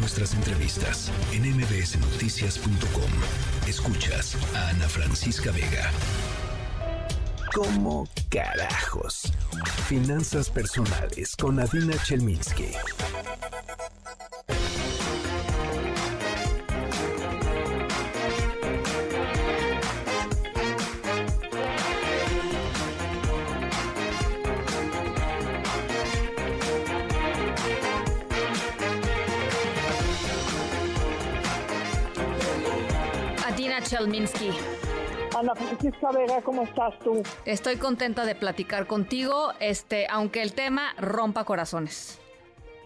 nuestras entrevistas en mbsnoticias.com. Escuchas a Ana Francisca Vega. ¿Cómo carajos? Finanzas personales con Adina Chelminsky. Chelminsky. Ana Francisca Vega, ¿cómo estás tú? Estoy contenta de platicar contigo, este, aunque el tema rompa corazones.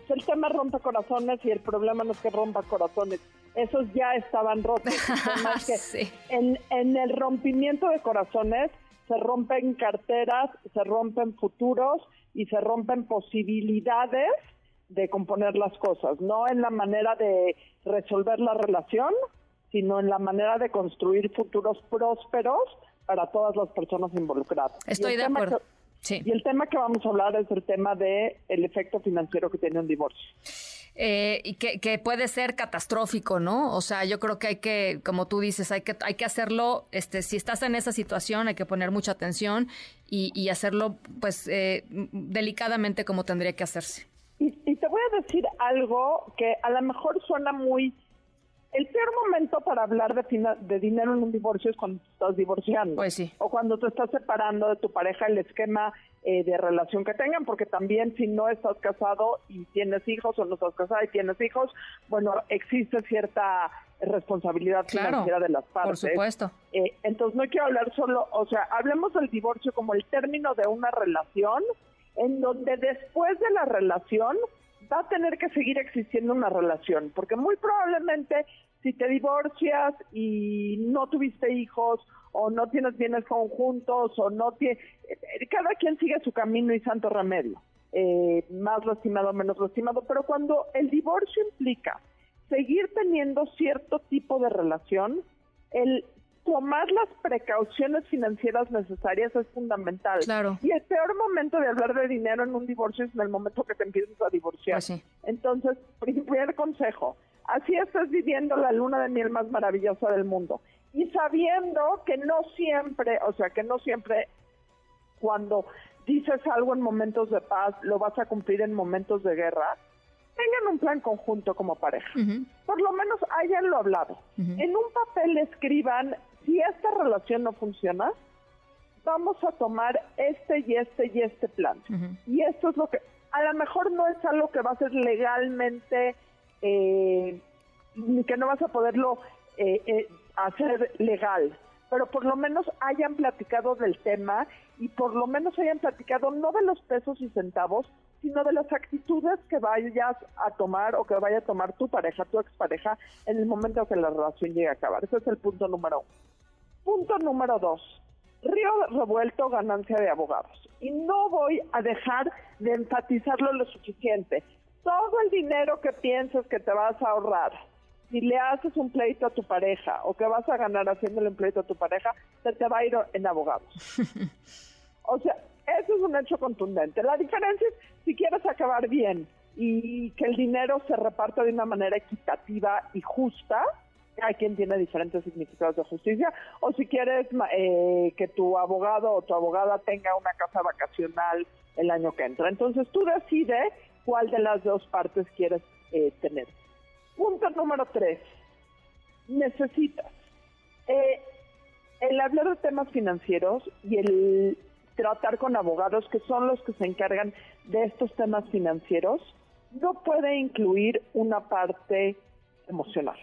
El tema rompa corazones y el problema no es que rompa corazones, esos ya estaban rotos. en, en el rompimiento de corazones se rompen carteras, se rompen futuros y se rompen posibilidades de componer las cosas, no en la manera de resolver la relación, sino en la manera de construir futuros prósperos para todas las personas involucradas. Estoy de acuerdo. sí. Y el tema que vamos a hablar es el tema de el efecto financiero que tiene un divorcio. Eh, y que, puede ser catastrófico, ¿no? O sea, yo creo que hay que, como tú dices, hay que, hay que hacerlo, este, si estás en esa situación, hay que poner mucha atención y, hacerlo, pues, eh, delicadamente como tendría que hacerse. Y, y, te voy a decir algo que a lo mejor suena muy el peor momento para hablar de, de dinero en un divorcio es cuando te estás divorciando. Pues sí. O cuando te estás separando de tu pareja, el esquema eh, de relación que tengan, porque también si no estás casado y tienes hijos o no estás casada y tienes hijos, bueno, existe cierta responsabilidad financiera de las partes. Por supuesto. Eh, entonces no quiero hablar solo, o sea, hablemos del divorcio como el término de una relación en donde después de la relación va a tener que seguir existiendo una relación, porque muy probablemente si te divorcias y no tuviste hijos o no tienes bienes conjuntos o no tiene, eh, cada quien sigue su camino y santo remedio, eh, más lastimado, menos lastimado, pero cuando el divorcio implica seguir teniendo cierto tipo de relación, el tomar las precauciones financieras necesarias es fundamental. Claro. Y el peor momento de hablar de dinero en un divorcio es en el momento que te empiezas a divorciar. Pues sí. Entonces, primer consejo, así estás viviendo la luna de miel más maravillosa del mundo. Y sabiendo que no siempre, o sea, que no siempre cuando dices algo en momentos de paz, lo vas a cumplir en momentos de guerra, tengan un plan conjunto como pareja. Por lo menos hayanlo hablado. En un papel escriban, si esta relación no funciona, vamos a tomar este y este y este plan. Y esto es lo que, a lo mejor no es algo que va a ser legalmente, eh, que no vas a poderlo eh, eh, hacer legal, pero por lo menos hayan platicado del tema y por lo menos hayan platicado no de los pesos y centavos, sino de las actitudes que vayas a tomar o que vaya a tomar tu pareja, tu expareja, en el momento que la relación llegue a acabar. Ese es el punto número uno. Punto número dos. Río revuelto, ganancia de abogados. Y no voy a dejar de enfatizarlo lo suficiente. Todo el dinero que piensas que te vas a ahorrar, si le haces un pleito a tu pareja o que vas a ganar haciéndole un pleito a tu pareja, se te va a ir en abogados. o sea, eso es un hecho contundente. La diferencia es si quieres acabar bien y que el dinero se reparta de una manera equitativa y justa, hay quien tiene diferentes significados de justicia, o si quieres eh, que tu abogado o tu abogada tenga una casa vacacional el año que entra. Entonces tú decides cuál de las dos partes quieres eh, tener. Punto número tres, necesitas eh, el hablar de temas financieros y el tratar con abogados que son los que se encargan de estos temas financieros, no puede incluir una parte emocional.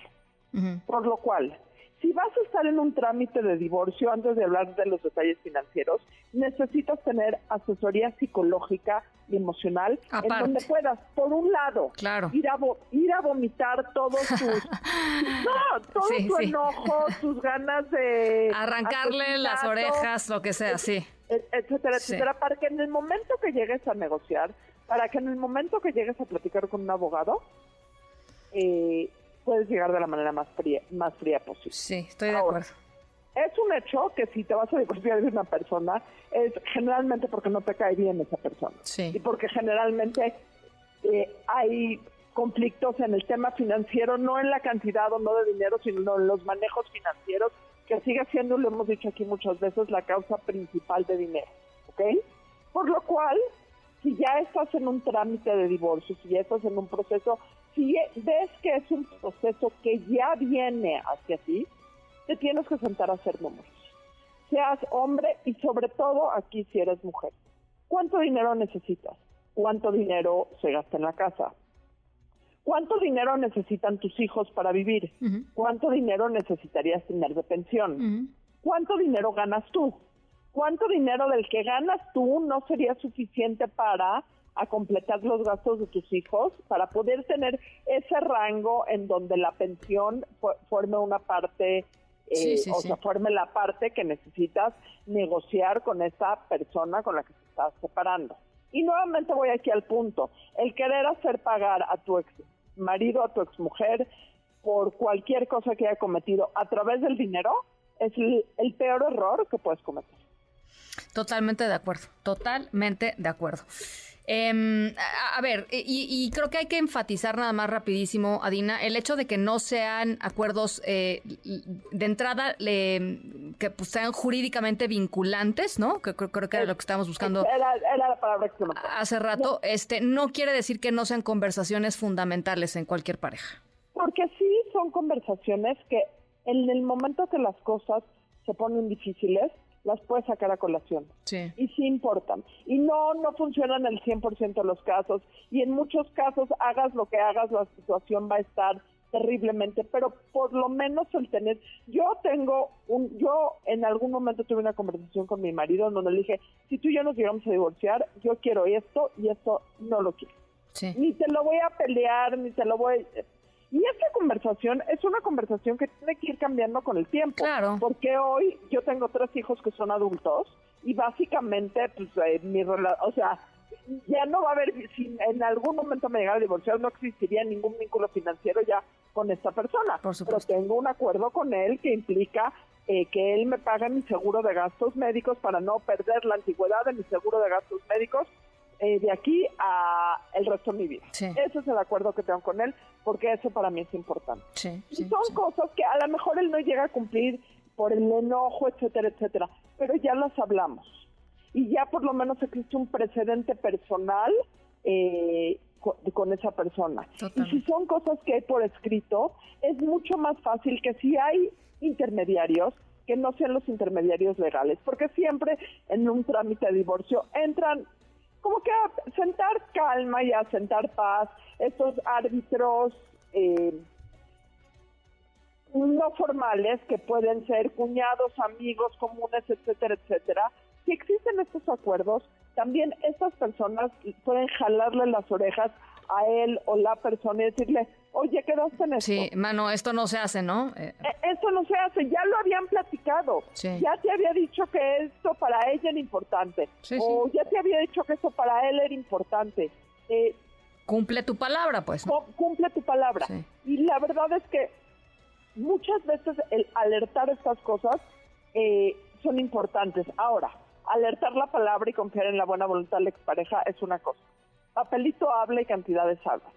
Por lo cual, si vas a estar en un trámite de divorcio, antes de hablar de los detalles financieros, necesitas tener asesoría psicológica y emocional en donde puedas, por un lado, ir, a ir a vomitar todos tus... no, todo tu enojo, tus ganas de... Arrancarle las orejas, lo que sea, sí. etcétera, etcétera, para que en el momento que llegues a negociar, para que en el momento que llegues a platicar con un abogado, eh, puedes llegar de la manera más fría, más fría posible. Sí, estoy de acuerdo. Es un hecho que si te vas a divorciar de una persona, es generalmente porque no te cae bien esa persona. Sí. Y porque generalmente eh, hay conflictos en el tema financiero, no en la cantidad o no de dinero, sino en los manejos financieros, que sigue siendo, lo hemos dicho aquí muchas veces, la causa principal de dinero. ¿Ok? Por lo cual, si ya estás en un trámite de divorcio, si ya estás en un proceso, si ves que es un proceso que ya viene hacia ti, te tienes que sentar a hacer números. Seas hombre y sobre todo aquí si eres mujer. ¿Cuánto dinero necesitas? ¿Cuánto dinero se gasta en la casa? ¿Cuánto dinero necesitan tus hijos para vivir? ¿Cuánto dinero necesitarías tener de pensión? ¿Cuánto dinero ganas tú? ¿Cuánto dinero del que ganas tú no sería suficiente para a completar los gastos de tus hijos para poder tener ese rango en donde la pensión forme una parte eh, o sea, forme la parte que necesitas negociar con esa persona con la que te estás separando. Y nuevamente voy aquí al punto, el querer hacer pagar a tu ex marido, a tu ex mujer, por cualquier cosa que haya cometido a través del dinero, es el peor error que puedes cometer. Totalmente de acuerdo, totalmente de acuerdo. Eh, a, ver, y, creo que hay que enfatizar nada más rapidísimo, Adina, el hecho de que no sean acuerdos eh, de entrada que pues, sean jurídicamente vinculantes, ¿no? Que creo, que era lo que estábamos buscando era, la palabra que hace rato. Este, no quiere decir que no sean conversaciones fundamentales en cualquier pareja. Porque sí son conversaciones que en el momento que las cosas se ponen difíciles, las puedes sacar a colación. Sí. Y sí importan. Y no, no funcionan el 100% de los casos. Y en muchos casos, hagas lo que hagas, la situación va a estar terriblemente, pero por lo menos el tener, yo tengo un, yo en algún momento tuve una conversación con mi marido donde le dije, si tú y yo nos llegamos a divorciar, yo quiero esto y esto no lo quiero. Sí. Ni te lo voy a pelear, ni te lo voy, y esta conversación es una conversación que tiene que ir cambiando con el tiempo. Claro. Porque hoy yo tengo tres hijos que son adultos y básicamente, pues, eh, mi o sea, ya no va a haber, si en algún momento me llegara a divorciar, no existiría ningún vínculo financiero ya con esta persona. Por supuesto. Pero tengo un acuerdo con él que implica eh, que él me pague mi seguro de gastos médicos para no perder la antigüedad de mi seguro de gastos médicos eh, de aquí a el resto de mi vida. Sí. Ese es el acuerdo que tengo con él, porque eso para mí es importante. Sí, y son cosas que a lo mejor él no llega a cumplir por el enojo, etcétera, etcétera, pero ya las hablamos. Y ya por lo menos existe un precedente personal eh, con, esa persona. Y si son cosas que hay por escrito, es mucho más fácil que si hay intermediarios, que no sean los intermediarios legales, porque siempre en un trámite de divorcio entran como que a sentar calma y a sentar paz, estos árbitros eh, no formales que pueden ser cuñados, amigos comunes, etcétera, etcétera. Si existen estos acuerdos, también estas personas pueden jalarle las orejas a él o la persona y decirle, oye, quedaste en esto. Sí, mano, esto no se hace, ¿no? Eh, e, esto no se hace, ya lo habían platicado. Ya te había dicho que esto para ella era importante. o ya te había dicho que esto para él era importante. Eh, cumple tu palabra, pues. Cumple tu palabra. Y la verdad es que muchas veces el alertar estas cosas eh, son importantes. Ahora, alertar la palabra y confiar en la buena voluntad de la expareja es una cosa papelito habla y cantidades hablan.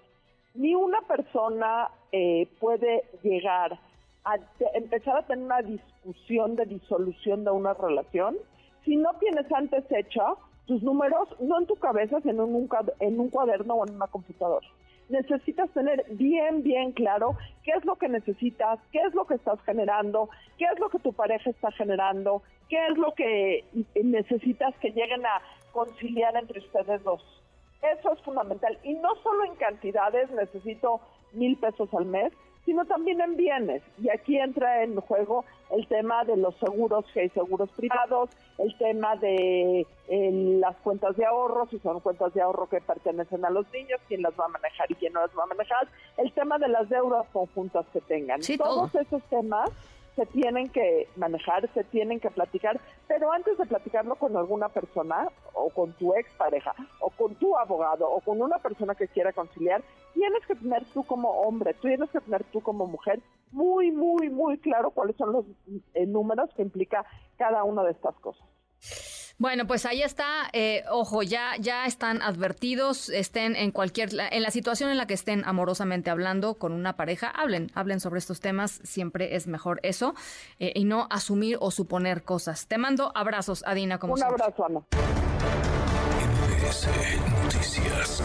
Ni una persona eh, puede llegar a empezar a tener una discusión de disolución de una relación si no tienes antes hecho tus números, no en tu cabeza, sino en un, en un cuaderno o en una computadora. Necesitas tener bien, bien claro qué es lo que necesitas, qué es lo que estás generando, qué es lo que tu pareja está generando, qué es lo que necesitas que lleguen a conciliar entre ustedes dos. Eso es fundamental. Y no solo en cantidades, necesito mil pesos al mes, sino también en bienes. Y aquí entra en juego el tema de los seguros, que hay seguros privados, el tema de las cuentas de ahorro, si son cuentas de ahorro que pertenecen a los niños, quién las va a manejar y quién no las va a manejar, el tema de las deudas conjuntas que tengan. Todos esos temas se tienen que manejar, se tienen que platicar, pero antes de platicarlo con alguna persona o con tu expareja o con tu abogado o con una persona que quiera conciliar, tienes que tener tú como hombre, tienes que tener tú como mujer muy, muy, muy claro cuáles son los eh, números que implica cada una de estas cosas. Bueno, pues ahí está. Eh, ojo, ya, ya están advertidos, estén en cualquier, en la situación en la que estén amorosamente hablando con una pareja, hablen, hablen sobre estos temas. Siempre es mejor eso eh, y no asumir o suponer cosas. Te mando abrazos, Adina, como Un abrazo, Ana. Noticias.